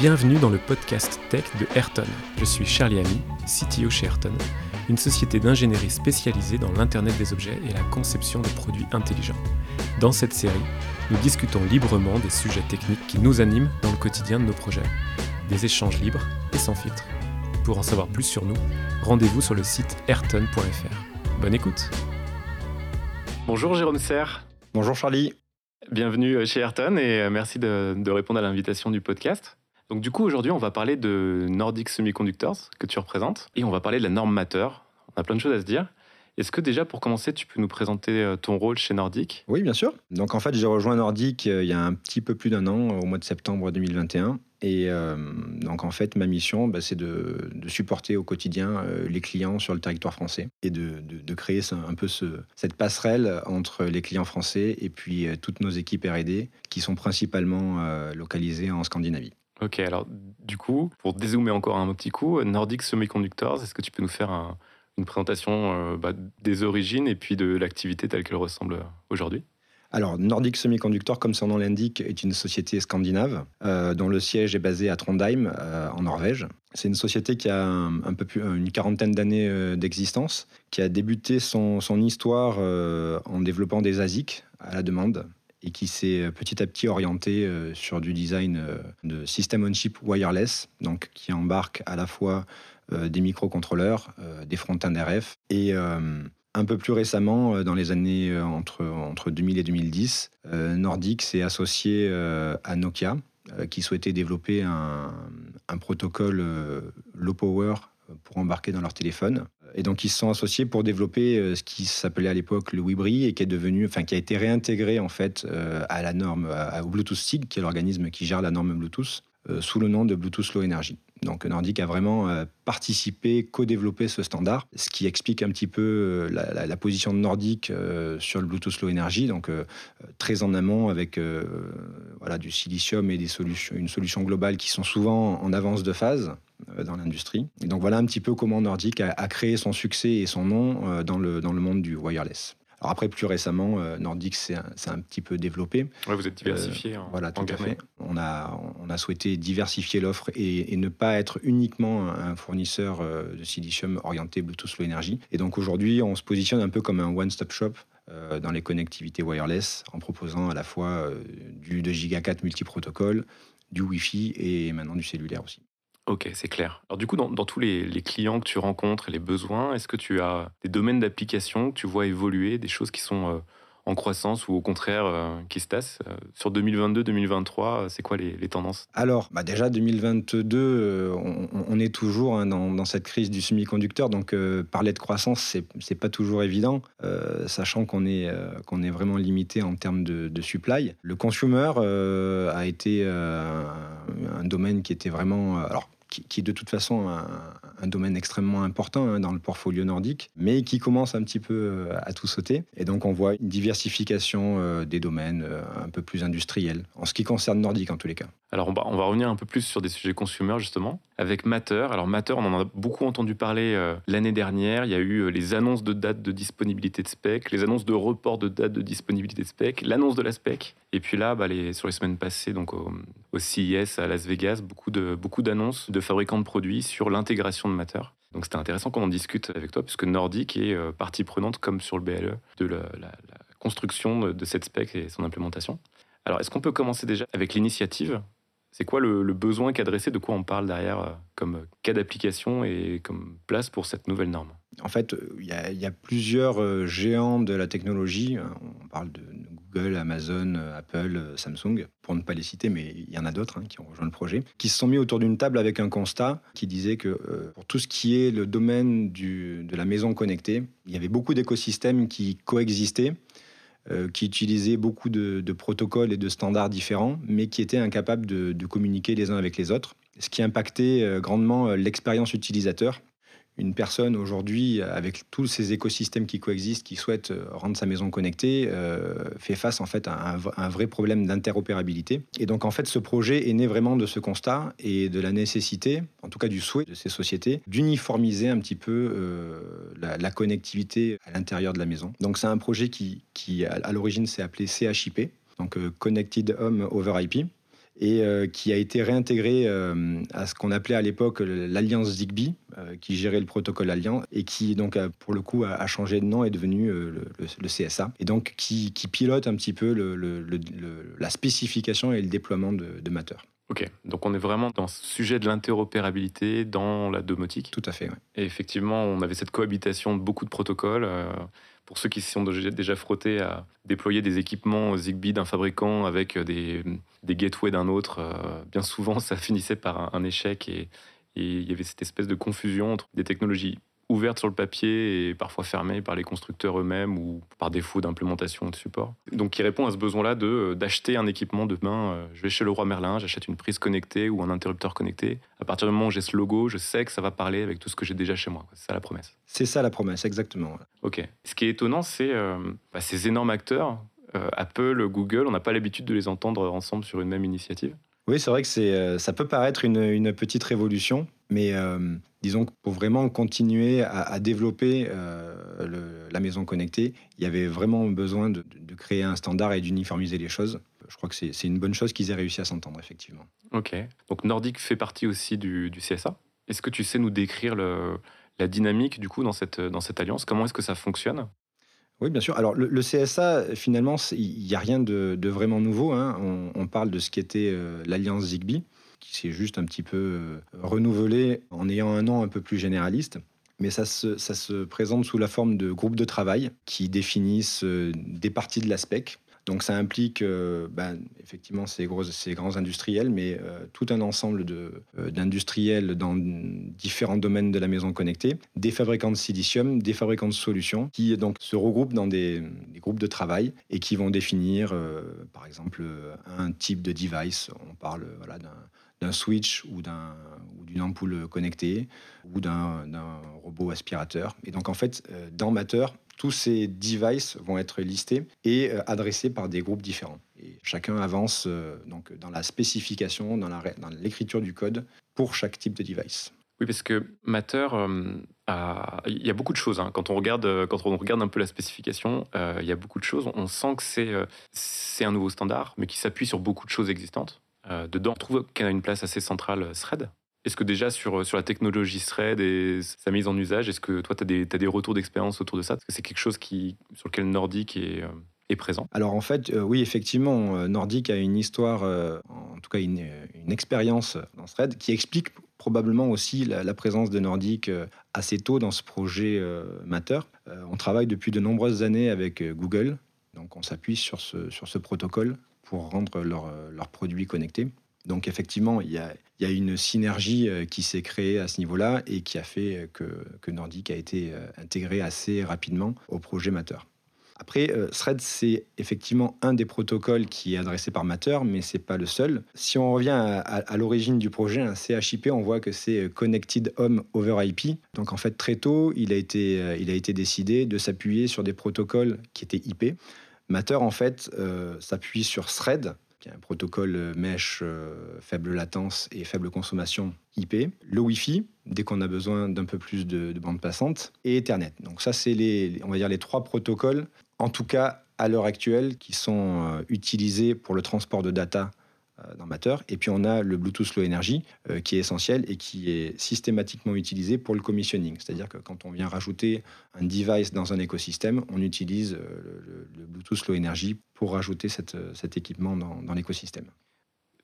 Bienvenue dans le podcast tech de Ayrton. Je suis Charlie Ami, CTO chez Ayrton, une société d'ingénierie spécialisée dans l'Internet des objets et la conception de produits intelligents. Dans cette série, nous discutons librement des sujets techniques qui nous animent dans le quotidien de nos projets. Des échanges libres et sans filtre. Pour en savoir plus sur nous, rendez-vous sur le site ayrton.fr. Bonne écoute Bonjour Jérôme Serre. Bonjour Charlie. Bienvenue chez Ayrton et merci de, de répondre à l'invitation du podcast. Donc du coup, aujourd'hui, on va parler de Nordic Semiconductors que tu représentes et on va parler de la norme Matter. On a plein de choses à se dire. Est-ce que déjà, pour commencer, tu peux nous présenter euh, ton rôle chez Nordic? Oui, bien sûr. Donc en fait, j'ai rejoint Nordic euh, il y a un petit peu plus d'un an, au mois de septembre 2021. Et euh, donc en fait, ma mission, bah, c'est de, supporter au quotidien les clients sur le territoire français et de, créer un peu cette passerelle entre les clients français et puis toutes nos équipes R&D qui sont principalement localisées en Scandinavie. Ok, alors du coup, pour dézoomer encore un petit coup, Nordic Semiconductors, est-ce que tu peux nous faire une présentation euh, bah, des origines et puis de l'activité telle qu'elle ressemble aujourd'hui? Alors, Nordic Semiconductor, comme son nom l'indique, est une société scandinave euh, dont le siège est basé à Trondheim, euh, en Norvège. C'est une société qui a un, peu plus, une quarantaine d'années d'existence, qui a débuté son, son histoire en développant des ASIC à la demande, et qui s'est euh, petit à petit orienté euh, sur du design euh, de system on chip wireless, donc qui embarque à la fois des microcontrôleurs, des front-end RF et un peu plus récemment, dans les années entre, entre 2000 et 2010, Nordic s'est associé à Nokia, qui souhaitait développer un protocole low power pour embarquer dans leur téléphone. Et donc, ils se sont associés pour développer euh, ce qui s'appelait à l'époque le Wibri et qui est devenu, enfin, qui a été réintégré en fait euh, à la norme, au Bluetooth SIG, qui est l'organisme qui gère la norme Bluetooth, euh, sous le nom de Bluetooth Low Energy. Donc Nordic a vraiment participé, co-développé ce standard, ce qui explique un petit peu la, position de Nordic sur le Bluetooth Low Energy, donc très en amont avec voilà, du silicium et des solutions, une solution globale qui sont souvent en avance de phase euh, dans l'industrie. Et donc voilà un petit peu comment Nordic a, créé son succès et son nom euh, dans le, dans le monde du wireless. Alors après, plus récemment, euh, Nordic s'est un, petit peu développé. vous êtes diversifié. voilà, tout à fait. On a, on a souhaité diversifier l'offre et, ne pas être uniquement un fournisseur de silicium orienté Bluetooth Low Energy. Et donc aujourd'hui, on se positionne un peu comme un one-stop shop dans les connectivités wireless en proposant à la fois du 2 Giga 4 multiprotocole, du Wi-Fi et maintenant du cellulaire aussi. Ok, c'est clair. Alors du coup, dans, tous les, clients que tu rencontres et les besoins, est-ce que tu as des domaines d'application que tu vois évoluer, des choses qui sont euh, en croissance ou au contraire euh, qui se tassent euh, Sur 2022-2023, c'est quoi les, tendances? Alors, bah déjà 2022, on, est toujours hein, dans, cette crise du semi-conducteur, donc parler de croissance, c'est, c'est pas toujours évident, sachant qu'on est, qu'on est vraiment limité en termes de, supply. Le consumer a été un domaine qui était vraiment... alors, qui, est de toute façon un, domaine extrêmement important hein, dans le portfolio nordique, mais qui commence un petit peu euh, à tout sauter. Et donc on voit une diversification euh, des domaines euh, un peu plus industriels, en ce qui concerne nordique en tous les cas. Alors on va, revenir un peu plus sur des sujets consumer justement, avec Matter. Alors Matter, on en a beaucoup entendu parler l'année dernière. Il y a eu les annonces de date de disponibilité de spec, les annonces de report de date de disponibilité de spec, l'annonce de la spec. Et puis là, bah, sur les semaines passées, donc au, au CIS à Las Vegas, beaucoup de d'annonces de fabricants de produits sur l'intégration de Matter. Donc c'était intéressant qu'on en discute avec toi, puisque Nordic est euh, partie prenante, comme sur le BLE, de la, construction de cette spec et son implémentation. Alors est-ce qu'on peut commencer déjà avec l'initiative? C'est quoi le, besoin qu'adresser De quoi on parle derrière euh, comme cas d'application et comme place pour cette nouvelle norme? En fait, il y, a plusieurs euh, géants de la technologie. On parle de Google, Amazon, Apple, Samsung, pour ne pas les citer, mais il y en a d'autres hein, qui ont rejoint le projet, qui se sont mis autour d'une table avec un constat qui disait que euh, pour tout ce qui est le domaine de la maison connectée, il y avait beaucoup d'écosystèmes qui coexistaient euh, qui utilisaient beaucoup de, protocoles et de standards différents, mais qui étaient incapables de, communiquer les uns avec les autres, ce qui impactait euh, grandement euh, l'expérience utilisateur une personne aujourd'hui, avec tous ces écosystèmes qui coexistent, qui souhaite euh, rendre sa maison connectée, euh, fait face en fait à un, vrai problème d'interopérabilité. Et donc en fait, ce projet est né vraiment de ce constat et de la nécessité, en tout cas du souhait de ces sociétés, d'uniformiser un petit peu euh, la, connectivité à l'intérieur de la maison. Donc c'est un projet qui, qui à l'origine s'est appelé CHIP, donc Connected Home over IP et qui a été réintégré à ce qu'on appelait à l'époque l'Alliance Zigbee, qui gérait le protocole Alliance et qui donc pour le coup a, changé de nom et est devenu le, CSA et donc qui, pilote un petit peu la spécification et le déploiement de, de Matter. Ok, donc on est vraiment dans ce sujet de l'interopérabilité dans la domotique. Tout à fait, oui. Et effectivement, on avait cette cohabitation de beaucoup de protocoles. Euh, pour ceux qui s'y sont déjà frottés à déployer des équipements Zigbee d'un fabricant avec des, des gateways d'un autre, euh, bien souvent ça finissait par un, échec et, et il y avait cette espèce de confusion entre des technologies ouverte sur le papier et parfois fermée par les constructeurs eux-mêmes ou par défaut d'implémentation de support. Donc qui répond à ce besoin-là de euh, d'acheter un équipement demain. Euh, je vais chez le roi Merlin, j'achète une prise connectée ou un interrupteur connecté. À partir du moment où j'ai ce logo, je sais que ça va parler avec tout ce que j'ai déjà chez moi. C'est ça la promesse. C'est ça la promesse, exactement. Ok. Ce qui est étonnant, c'est euh, bah, ces énormes acteurs, Apple, Google, on n'a pas l'habitude de les entendre ensemble sur une même initiative. Oui, c'est vrai que c'est, ça peut paraître une, une petite révolution, mais disons que pour vraiment continuer à, développer euh, la maison connectée, il y avait vraiment besoin de, créer un standard et d'uniformiser les choses. Je crois que c'est une bonne chose qu'ils aient réussi à s'entendre, effectivement. Ok. Donc Nordic fait partie aussi du, CSA. Est-ce que tu sais nous décrire la dynamique, du coup, dans cette, dans cette alliance? Comment est-ce que ça fonctionne? Oui, bien sûr. Alors, le, CSA, finalement, il n'y a rien de, vraiment nouveau. Hein. On, parle de ce qui était euh, l'Alliance Zigbee qui s'est juste un petit peu euh, renouvelé en ayant un nom un peu plus généraliste. Mais ça se, ça se présente sous la forme de groupes de travail qui définissent euh, des parties de la spec. Donc ça implique euh, ben, effectivement ces, gros, ces grands industriels, mais tout un ensemble d'industriels dans différents domaines de la maison connectée, des fabricants de silicium, des fabricants de solutions, qui donc se regroupent dans des, des groupes de travail et qui vont définir, par exemple, un type de device. On parle voilà, d'un d'un switch ou d'une ampoule connectée ou d'un robot aspirateur. Et donc en fait, euh, dans Matter, tous ces devices vont être listés et euh, adressés par des groupes différents. Et chacun avance euh, donc dans la spécification, dans l'écriture du code pour chaque type de device. Oui, parce que Matter, il y a beaucoup de choses. Hein. Quand, on regarde, quand on regarde un peu la spécification, il y a beaucoup de choses. On sent que c'est un nouveau standard, mais qui s'appuie sur beaucoup de choses existantes. Euh, dedans, on trouve qu'elle a une place assez centrale, euh, Thread. Est-ce que déjà sur, sur la technologie Thread et sa mise en usage, est-ce que toi, tu as, des retours d'expérience autour de ça? Est-ce que c'est quelque chose qui, sur lequel Nordic est, euh, est présent. Alors en fait, oui, effectivement, Nordic a une histoire, en tout cas une, une expérience dans Thread qui explique probablement aussi la, présence de Nordic assez tôt dans ce projet Matter. on travaille depuis de nombreuses années avec Google, donc on s'appuie sur ce, sur ce protocole pour rendre leurs produits connectés. Donc effectivement, il y a, une synergie euh, qui s'est créée à ce niveau-là et qui a fait que, que, Nordic a été euh, intégré assez rapidement au projet Matter. Après, euh, Thread, c'est effectivement un des protocoles qui est adressé par Matter, mais c'est pas le seul. Si on revient à, l'origine du projet, un CHIP, on voit que c'est Connected Home over IP. Donc en fait, très tôt, il a été décidé de s'appuyer sur des protocoles qui étaient IP. Matter, en fait, euh, s'appuie sur Thread, qui est un protocole mesh euh, faible latence et faible consommation IP, le Wi-Fi, dès qu'on a besoin d'un peu plus de, de bande passante, et Ethernet. Donc ça, c'est les, trois protocoles, en tout cas à l'heure actuelle, qui sont euh, utilisés pour le transport de data euh, dans. Et puis on a le Bluetooth Low Energy euh, qui est essentiel et qui est systématiquement utilisé pour le commissioning. C'est-à-dire que quand on vient rajouter un device dans un écosystème, on utilise euh, le, Bluetooth Low Energy pour rajouter cette, cet équipement dans, l'écosystème.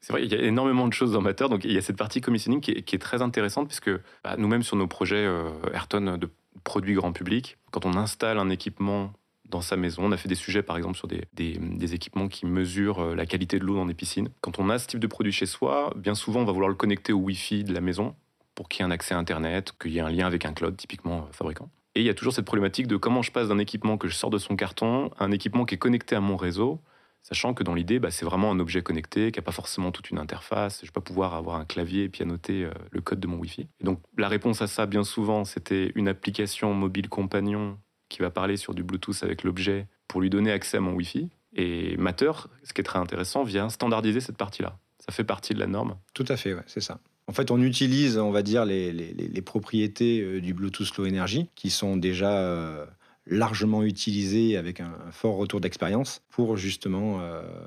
C'est vrai, il y a énormément de choses dans Matter. Donc il y a cette partie commissioning qui est, très intéressante puisque bah, nous-mêmes sur nos projets Ayrton de produits grand public, quand on installe un équipement dans sa maison. On a fait des sujets, par exemple, sur des, équipements qui mesurent euh, la qualité de l'eau dans des piscines. Quand on a ce type de produit chez soi, bien souvent, on va vouloir le connecter au Wi-Fi de la maison pour qu'il y ait un accès à Internet, qu'il y ait un lien avec un cloud, typiquement euh, fabricant. Et il y a toujours cette problématique de comment je passe d'un équipement que je sors de son carton à un équipement qui est connecté à mon réseau, sachant que dans l'idée, bah, c'est vraiment un objet connecté, qui n'a pas forcément toute une interface. Je ne vais pas pouvoir avoir un clavier et puis annoter euh, le code de mon Wi-Fi. Et donc la réponse à ça, bien souvent, c'était une application mobile compagnon qui va parler sur du Bluetooth avec l'objet pour lui donner accès à mon Wi-Fi. Et Matter, ce qui est très intéressant, vient standardiser cette partie-là. Ça fait partie de la norme. Tout à fait, c'est ça. En fait, on utilise, on va dire, les, les, propriétés euh, du Bluetooth Low Energy, qui sont déjà euh, largement utilisé avec un, fort retour d'expérience pour justement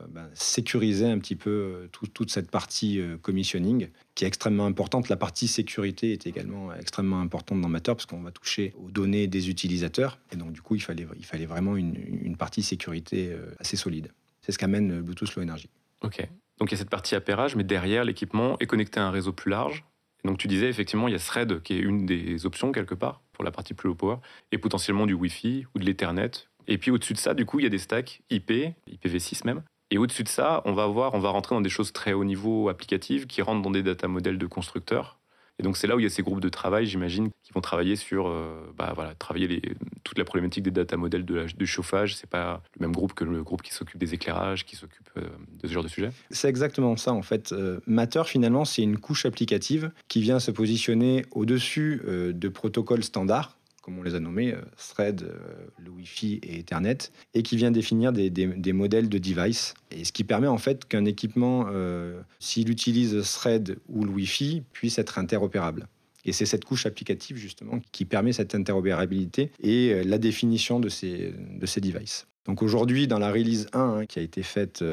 ben, sécuriser un petit peu toute cette partie commissioning qui est extrêmement importante. La partie sécurité est également extrêmement importante dans Matter parce qu'on va toucher aux données des utilisateurs et donc du coup il fallait, il fallait vraiment une, une partie sécurité assez solide. C'est ce qu'amène Bluetooth Low Energy. Ok. Donc il y a cette partie appairage, mais derrière, l'équipement est connecté à un réseau plus large. Et donc tu disais, effectivement, il y a Thread qui est une des options quelque part pour la partie plus low power, et potentiellement du Wi-Fi ou de l'Ethernet. Et puis au-dessus de ça, du coup, il y a des stacks IP, IPv6 même. Et au-dessus de ça, on va voir, on va rentrer dans des choses très haut niveau applicatives qui rentrent dans des data models de constructeurs et donc c'est là où il y a ces groupes de travail, j'imagine, qui vont travailler sur, euh, bah, voilà, travailler toute la problématique des data models de du chauffage. C'est pas le même groupe que le groupe qui s'occupe des éclairages, qui s'occupe euh, de ce genre de sujet. C'est exactement ça en fait. Euh, Matter finalement, c'est une couche applicative qui vient se positionner au-dessus de protocoles standards comme on les a nommés, euh, Thread, euh, le Wi-Fi et Ethernet, et qui vient définir des, modèles de device. Et ce qui permet en fait qu'un équipement, euh, s'il utilise Thread ou le Wi-Fi, puisse être interopérable. Et c'est cette couche applicative justement qui permet cette interopérabilité et la définition de ces, de ces devices. Donc aujourd'hui, dans la release 1 hein, qui a été faite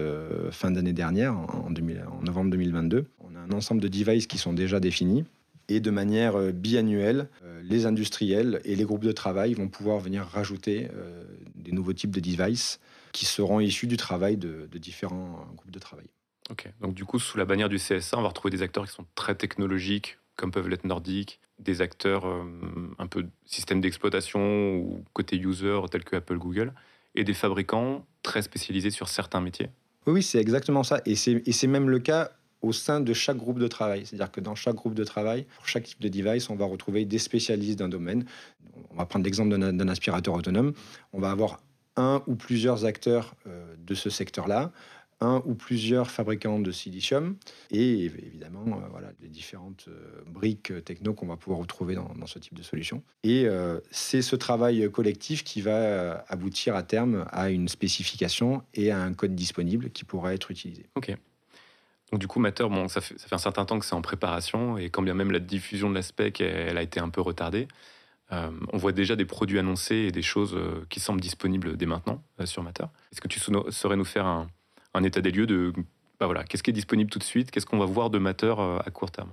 fin d'année dernière, en, en, novembre 2022, on a un ensemble de devices qui sont déjà définis et de manière biannuelle, les industriels et les groupes de travail vont pouvoir venir rajouter euh, des nouveaux types de devices qui seront issus du travail de, différents groupes de travail. Ok, donc du coup, sous la bannière du CSA, on va retrouver des acteurs qui sont très technologiques, comme peuvent l'être Nordic, des acteurs un peu système d'exploitation ou côté user, tels que Apple, Google, et des fabricants très spécialisés sur certains métiers. Oui, c'est exactement ça. Et c'est même le cas au sein de chaque groupe de travail. C'est-à-dire que dans chaque groupe de travail, pour chaque type de device, on va retrouver des spécialistes d'un domaine. On va prendre l'exemple d'un aspirateur autonome. On va avoir un ou plusieurs acteurs euh, de ce secteur-là, un ou plusieurs fabricants de silicium et évidemment euh, voilà, les différentes euh, briques techno qu'on va pouvoir retrouver dans, ce type de solution. Et c'est ce travail collectif qui va aboutir à terme à une spécification et à un code disponible qui pourra être utilisé. Donc du coup, Matter, bon, ça, fait, un certain temps que c'est en préparation, et quand bien même la diffusion de la spec, elle, a été un peu retardée, euh, on voit déjà des produits annoncés et des choses euh, qui semblent disponibles dès maintenant euh, sur Matter. Est-ce que tu saurais nous faire un, état des lieux de bah qu'est-ce qui est disponible tout de suite, qu'est-ce qu'on va voir de Matter à court terme?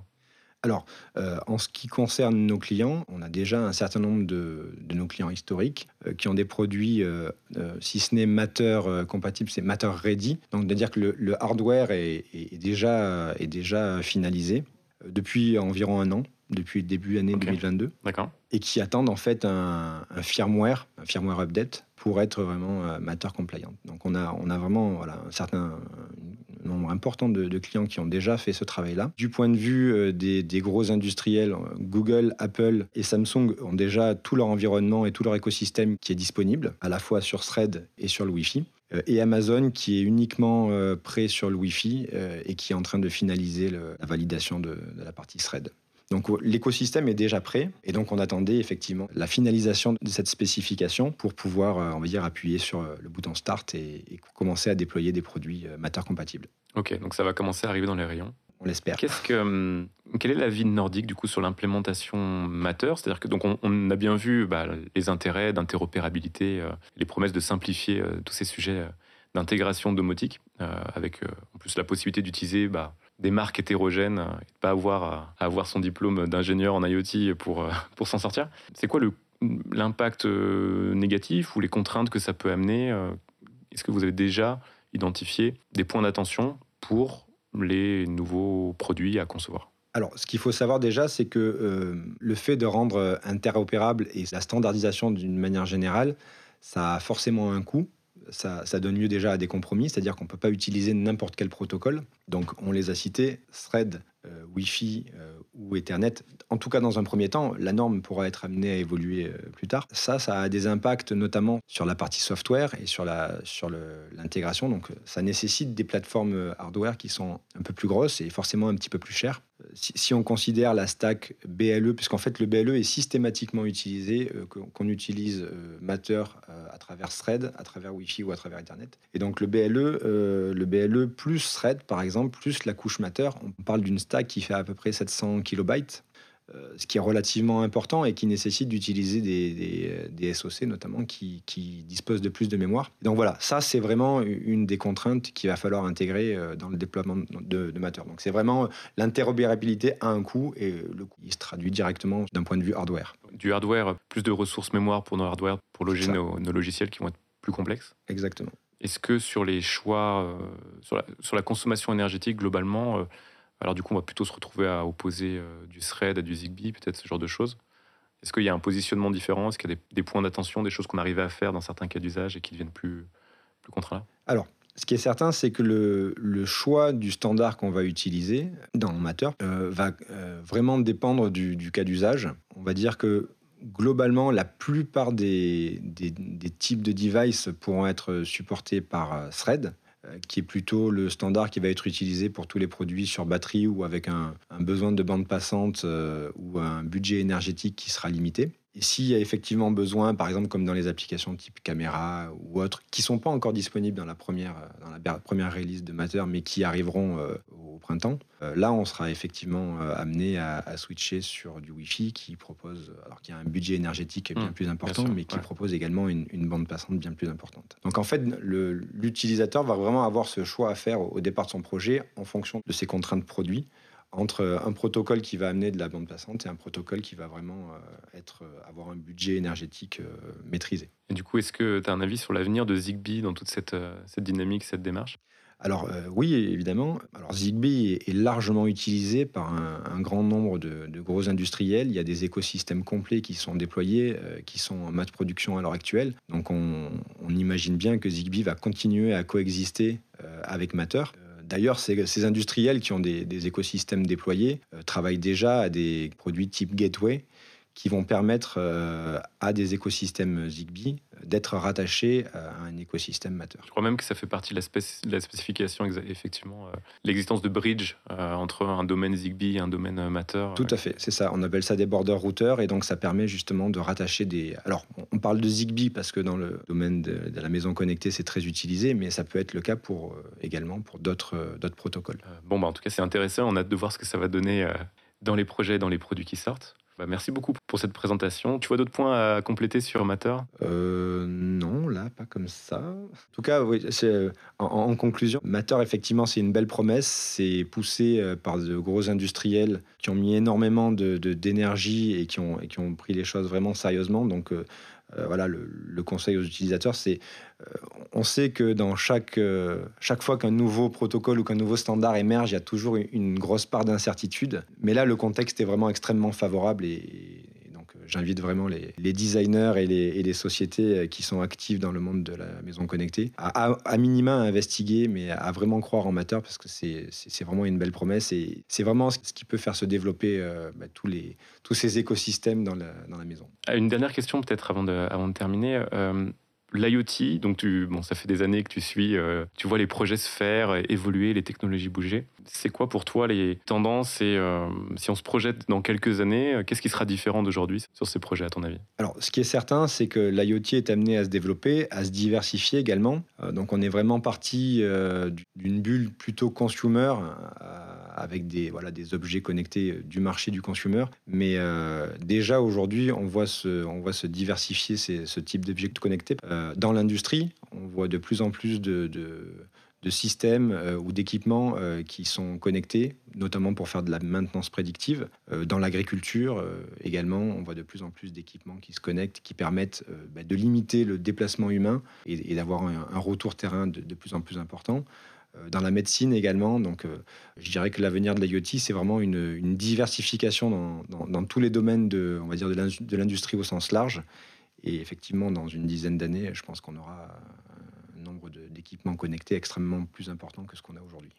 Alors, euh, en ce qui concerne nos clients, on a déjà un certain nombre de, nos clients historiques euh, qui ont des produits, euh, si ce n'est Matter compatible, c'est Matter Ready. Donc, c'est-à-dire que le, hardware est, déjà, est déjà finalisé depuis environ un an, depuis le début de l'année 2022. D'accord. Et qui attendent en fait un, un firmware, un firmware update pour être vraiment Matter compliant. Donc, on a, on a vraiment voilà, un certain, nombre important de, clients qui ont déjà fait ce travail-là. Du point de vue euh, des, gros industriels, euh, Google, Apple et Samsung ont déjà tout leur environnement et tout leur écosystème qui est disponible, à la fois sur Thread et sur le Wi-Fi euh, et Amazon qui est uniquement prêt sur le Wi-Fi et qui est en train de finaliser la validation de, la partie thread. Donc l'écosystème est déjà prêt et donc on attendait effectivement la finalisation de cette spécification pour pouvoir, euh, on va dire, appuyer sur euh, le bouton Start et, commencer à déployer des produits euh, Matter compatibles. Ok, donc ça va commencer à arriver dans les rayons. On l'espère. Qu'est-ce que, hum, quel est l'avis Nordic du coup sur l'implémentation Matter? C'est-à-dire que donc on, a bien vu bah, les intérêts d'interopérabilité, les promesses de simplifier tous ces sujets d'intégration domotique, avec en plus la possibilité d'utiliser bah, des marques hétérogènes et de pas avoir à, avoir son diplôme d'ingénieur en IoT pour, euh, pour s'en sortir. C'est quoi l'impact euh, négatif ou les contraintes que ça peut amener euh, Est-ce que vous avez déjà identifié des points d'attention pour les nouveaux produits à concevoir? Alors, ce qu'il faut savoir déjà, c'est que le fait de rendre interopérable et la standardisation d'une manière générale, ça a forcément un coût ça, donne lieu déjà à des compromis, c'est-à-dire qu'on ne peut pas utiliser n'importe quel protocole. Donc on les a cités, Thread, euh, Wi-Fi euh, ou Ethernet. En tout cas, dans un premier temps, la norme pourra être amenée à évoluer euh, plus tard. Ça, ça a des impacts notamment sur la partie software et sur l'intégration. Donc ça nécessite des plateformes hardware qui sont un peu plus grosses et forcément un petit peu plus chères. Si, on considère la stack BLE, puisqu'en fait le BLE est systématiquement utilisé, qu'on utilise Matter à travers Thread, à travers Wi-Fi ou à travers Ethernet. Et donc le BLE, le BLE plus Thread, par exemple, plus la couche Matter, on parle d'une stack qui fait à peu près 700 kilobytes. Ce qui est relativement important et qui nécessite d'utiliser des, SOC notamment qui, disposent de plus de mémoire. Donc voilà, ça c'est vraiment une des contraintes qu'il va falloir intégrer dans le déploiement de, de Matter. Donc c'est vraiment l'interopérabilité à un coût et le coût il se traduit directement d'un point de vue hardware. Du hardware, plus de ressources mémoire pour nos hardware, pour loger nos, nos logiciels qui vont être plus complexes Exactement. Est-ce que sur les choix, euh, sur, la, sur, la, consommation énergétique globalement, euh, alors du coup on va plutôt se retrouver à opposer euh, du thread à du Zigbee, peut-être ce genre de choses. Est-ce qu'il y a un positionnement différent? Est-ce qu'il y a des, points d'attention, des choses qu'on arrivait à faire dans certains cas d'usage et qui deviennent plus, plus contraints? Alors, ce qui est certain, c'est que le, le, choix du standard qu'on va utiliser dans Matter va vraiment dépendre du, cas d'usage. On va dire que globalement, la plupart des, types de devices pourront être supportés par euh, Thread, euh, qui est plutôt le standard qui va être utilisé pour tous les produits sur batterie ou avec un, besoin de bande passante euh, ou un budget énergétique qui sera limité. Et s'il y a effectivement besoin, par exemple comme dans les applications type caméra ou autres, qui ne sont pas encore disponibles dans la première, dans la première release de Matter, mais qui arriveront euh, au printemps, euh, là on sera effectivement euh, amené à, switcher sur du Wi-Fi qui propose, alors qu'il y a un budget énergétique bien mmh, plus important, mais qui propose également une, bande passante bien plus importante. Donc en fait, l'utilisateur va vraiment avoir ce choix à faire au départ de son projet en fonction de ses contraintes produits entre un protocole qui va amener de la bande passante et un protocole qui va vraiment euh, être, euh, avoir un budget énergétique euh, maîtrisé. Et du coup, est-ce que tu as un avis sur l'avenir de Zigbee dans toute cette, cette dynamique, cette démarche? Alors oui, évidemment. Alors Zigbee est, largement utilisé par un, grand nombre de, gros industriels. Il y a des écosystèmes complets qui sont déployés, qui sont en masse production à l'heure actuelle. Donc on, on, imagine bien que Zigbee va continuer à coexister avec Matter. D'ailleurs, ces, industriels qui ont des, écosystèmes déployés euh, travaillent déjà à des produits type gateway qui vont permettre euh, à des écosystèmes Zigbee d'être rattachés à un écosystème Matter. Je crois même que ça fait partie de la, spécification, effectivement, euh, l'existence de bridge entre un domaine Zigbee et un domaine Matter. Tout à fait, c'est ça. On appelle ça des border routers et donc ça permet justement de rattacher des. Alors, on parle de Zigbee parce que dans le domaine de, la maison connectée, c'est très utilisé, mais ça peut être le cas pour également pour d'autres d'autres protocoles. bon, bah, en tout cas, c'est intéressant. On a hâte de voir ce que ça va donner dans les projets, dans les produits qui sortent. Bah, merci beaucoup pour cette présentation. Tu vois d'autres points à compléter sur Matter? Euh, Non, là, pas comme ça. En tout cas, oui, c'est, en, conclusion, Matter, effectivement, c'est une belle promesse. C'est poussé euh, par de gros industriels qui ont mis énormément de, d'énergie et, qui ont, qui ont pris les choses vraiment sérieusement. Donc, euh, euh, voilà, le, conseil aux utilisateurs, c'est euh, on sait que dans chaque, euh, chaque fois qu'un nouveau protocole ou qu'un nouveau standard émerge, il y a toujours une grosse part d'incertitude. Mais là, le contexte est vraiment extrêmement favorable et, j'invite vraiment les, designers et les, sociétés euh, qui sont actives dans le monde de la maison connectée à, à, minima investiguer, mais à vraiment croire en Matter parce que c'est vraiment une belle promesse et c'est vraiment ce qui peut faire se développer euh, bah, tous, ces écosystèmes dans la, maison. Une dernière question peut-être avant de, terminer. Euh, L'IoT, donc tu, bon, ça fait des années que tu suis, euh, tu vois les projets se faire, évoluer, les technologies bouger. C'est quoi pour toi les tendances et euh, si on se projette dans quelques années, euh, qu'est-ce qui sera différent d'aujourd'hui sur ces projets à ton avis? Alors, ce qui est certain, c'est que l'IoT est amené à se développer, à se diversifier également. donc, on est vraiment parti d'une bulle plutôt consumer avec des, voilà, des objets connectés du marché du consumer. Mais déjà aujourd'hui, on, voit se, on voit se diversifier ce type d'objets connectés. Euh, dans l'industrie, on voit de plus en plus de, systèmes euh, ou d'équipements euh, qui sont connectés, notamment pour faire de la maintenance prédictive. dans l'agriculture également, on voit de plus en plus d'équipements qui se connectent, qui permettent bah, de limiter le déplacement humain et, d'avoir un, retour terrain de, plus en plus important dans la médecine également. Donc, je dirais que l'avenir de l'IoT, c'est vraiment une, diversification dans, tous les domaines de, on va dire, de l'industrie au sens large. Et effectivement, dans une dizaine d'années, je pense qu'on aura un nombre d'équipements connectés extrêmement plus important que ce qu'on a aujourd'hui.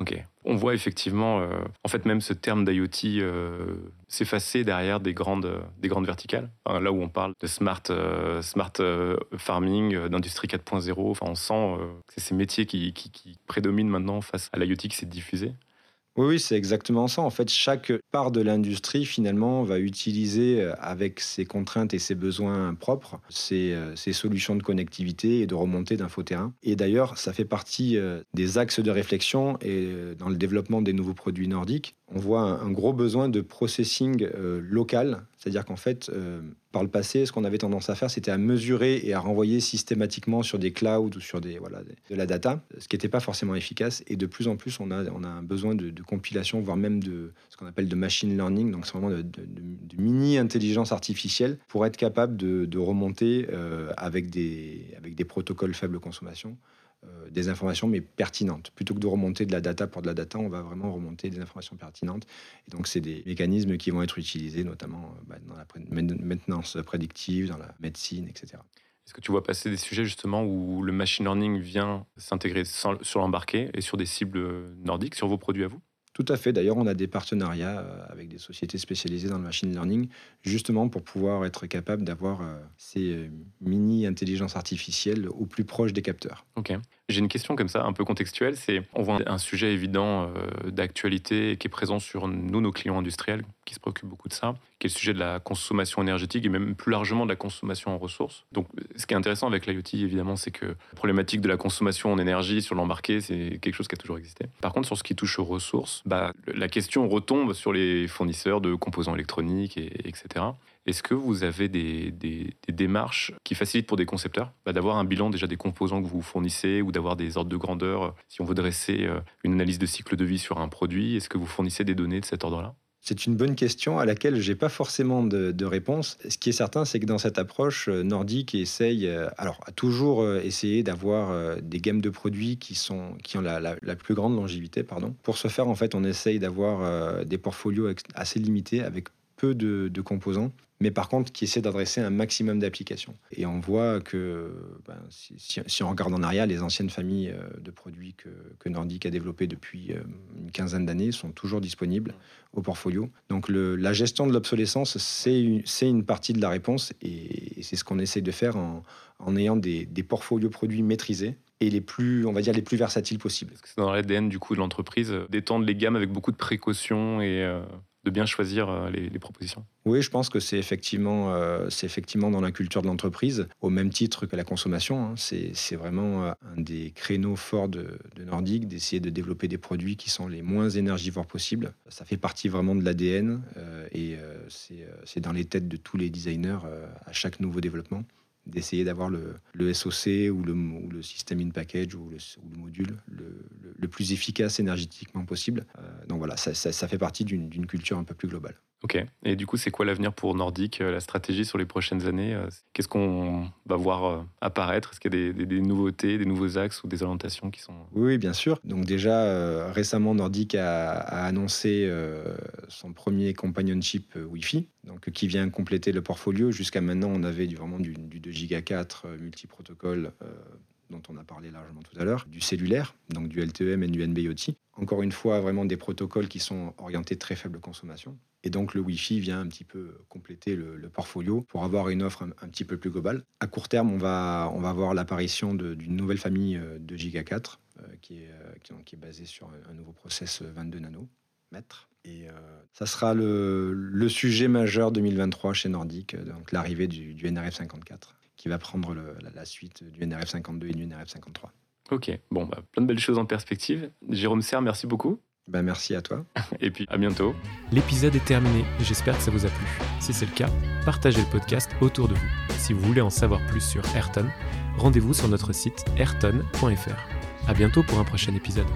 Ok. On voit effectivement, euh, en fait, même ce terme d'IoT euh, s'effacer derrière des grandes, des grandes verticales. là où on parle de smart, euh, smart farming, d'industrie 4.0, enfin, on sent que c'est ces métiers qui, qui, qui, prédominent maintenant face à l'IoT qui s'est diffusé. Oui, c'est exactement ça. En fait, chaque part de l'industrie, finalement, va utiliser, euh, avec ses contraintes et ses besoins propres, ses, euh, solutions de connectivité et de remontée d'infoterrain. Et d'ailleurs, ça fait partie euh, des axes de réflexion et dans le développement des nouveaux produits nordiques. on voit un, gros besoin de processing local. C'est-à-dire qu'en fait, euh, par le passé, ce qu'on avait tendance à faire, c'était à mesurer et à renvoyer systématiquement sur des clouds ou sur des, voilà, de la data, ce qui n'était pas forcément efficace. Et de plus en plus, on a, on a un besoin de, compilation, voire même de ce qu'on appelle de machine learning, donc c'est vraiment de, mini-intelligence artificielle, pour être capable de, remonter euh, avec, des, avec des protocoles faible consommation euh, des informations, mais pertinentes. Plutôt que de remonter de la data pour de la data, on va vraiment remonter des informations pertinentes. Et donc, c'est des mécanismes qui vont être utilisés notamment euh, bah, dans la maintenance prédictive, dans la médecine, etc. Est-ce que tu vois passer des sujets justement où le machine learning vient s'intégrer sur l'embarqué et sur des cibles nordiques, sur vos produits à vous? Tout à fait. D'ailleurs, on a des partenariats euh, avec des sociétés spécialisées dans le machine learning, justement pour pouvoir être capable d'avoir euh, ces euh, mini-intelligences artificielles au plus proche des capteurs. Ok. J'ai une question comme ça, un peu contextuelle. C'est, on voit un sujet évident d'actualité qui est présent sur nous, nos clients industriels, qui se préoccupent beaucoup de ça, qui est le sujet de la consommation énergétique et même plus largement de la consommation en ressources. Donc, ce qui est intéressant avec l'IoT, évidemment, c'est que la problématique de la consommation en énergie sur l'embarqué, c'est quelque chose qui a toujours existé. Par contre, sur ce qui touche aux ressources, bah, la question retombe sur les fournisseurs de composants électroniques, et, etc. Est-ce que vous avez des, démarches qui facilitent pour des concepteurs bah, d'avoir un bilan déjà des composants que vous fournissez ou d'avoir des ordres de grandeur Si on veut dresser euh, une analyse de cycle de vie sur un produit, est-ce que vous fournissez des données de cet ordre-là? C'est une bonne question à laquelle je n'ai pas forcément de, réponse. Ce qui est certain, c'est que dans cette approche, euh, nordique essaye, euh, alors, a toujours euh, essayé d'avoir des gammes de produits qui, sont, qui ont la, plus grande longévité. Pardon. Pour ce faire, en fait, on essaye d'avoir des portfolios assez limités avec peu de, composants, mais par contre qui essaient d'adresser un maximum d'applications. Et on voit que ben, si, on regarde en arrière, les anciennes familles de produits que, que Nordic a développées depuis une quinzaine d'années sont toujours disponibles au portfolio. Donc la gestion de l'obsolescence, c'est une, partie de la réponse et, c'est ce qu'on essaie de faire en, ayant des, des, portfolios produits maîtrisés et les plus, on va dire, les plus versatiles possibles. C'est dans l'ADN du coup de l'entreprise d'étendre les gammes avec beaucoup de précautions et euh, de bien choisir euh, les, propositions. Oui, je pense que c'est effectivement, euh, effectivement dans la culture de l'entreprise, au même titre que la consommation. Hein. c'est vraiment euh, un des créneaux forts de, de Nordic, d'essayer de développer des produits qui sont les moins énergivores possibles. Ça fait partie vraiment de l'ADN et c'est dans les têtes de tous les designers à chaque nouveau développement d'essayer d'avoir le, le, SOC ou le, ou le système in package ou le, ou le module le, le, plus efficace énergétiquement possible. Euh, donc voilà, ça, ça, fait partie d'une culture un peu plus globale. Ok. Et du coup, c'est quoi l'avenir pour Nordic, euh, la stratégie sur les prochaines années euh, Qu'est-ce qu'on va voir apparaître? Est-ce qu'il y a des, des, nouveautés, des nouveaux axes ou des orientations qui sont Oui, bien sûr. Donc déjà, récemment, Nordic a, a annoncé son premier companionship Wi-Fi, donc qui vient compléter le portfolio. Jusqu'à maintenant, on avait du, vraiment du, du 2 Giga 4 multiprotocole dont on a parlé largement tout à l'heure, du cellulaire, donc du LTEM et du NB-IoT. Encore une fois, vraiment des protocoles qui sont orientés très faible consommation. Et donc le Wi-Fi vient un petit peu compléter le, portfolio pour avoir une offre un, petit peu plus globale. À court terme, on va, on va avoir l'apparition d'une nouvelle famille euh, de Giga 4 euh, qui, est, euh, qui, est basée sur un, nouveau process 22 nanomètres. Et ça sera le, le, sujet majeur 2023 chez Nordic, donc l'arrivée du, du NRF 54 qui va prendre la, suite du NRF 52 et du NRF 53. Ok, bon, bah, plein de belles choses en perspective. Jérôme Serre, merci beaucoup. Ben, merci à toi. et puis à bientôt. L'épisode est terminé, j'espère que ça vous a plu. Si c'est le cas, partagez le podcast autour de vous. Si vous voulez en savoir plus sur Ayrton, rendez-vous sur notre site ayrton.fr. À bientôt pour un prochain épisode.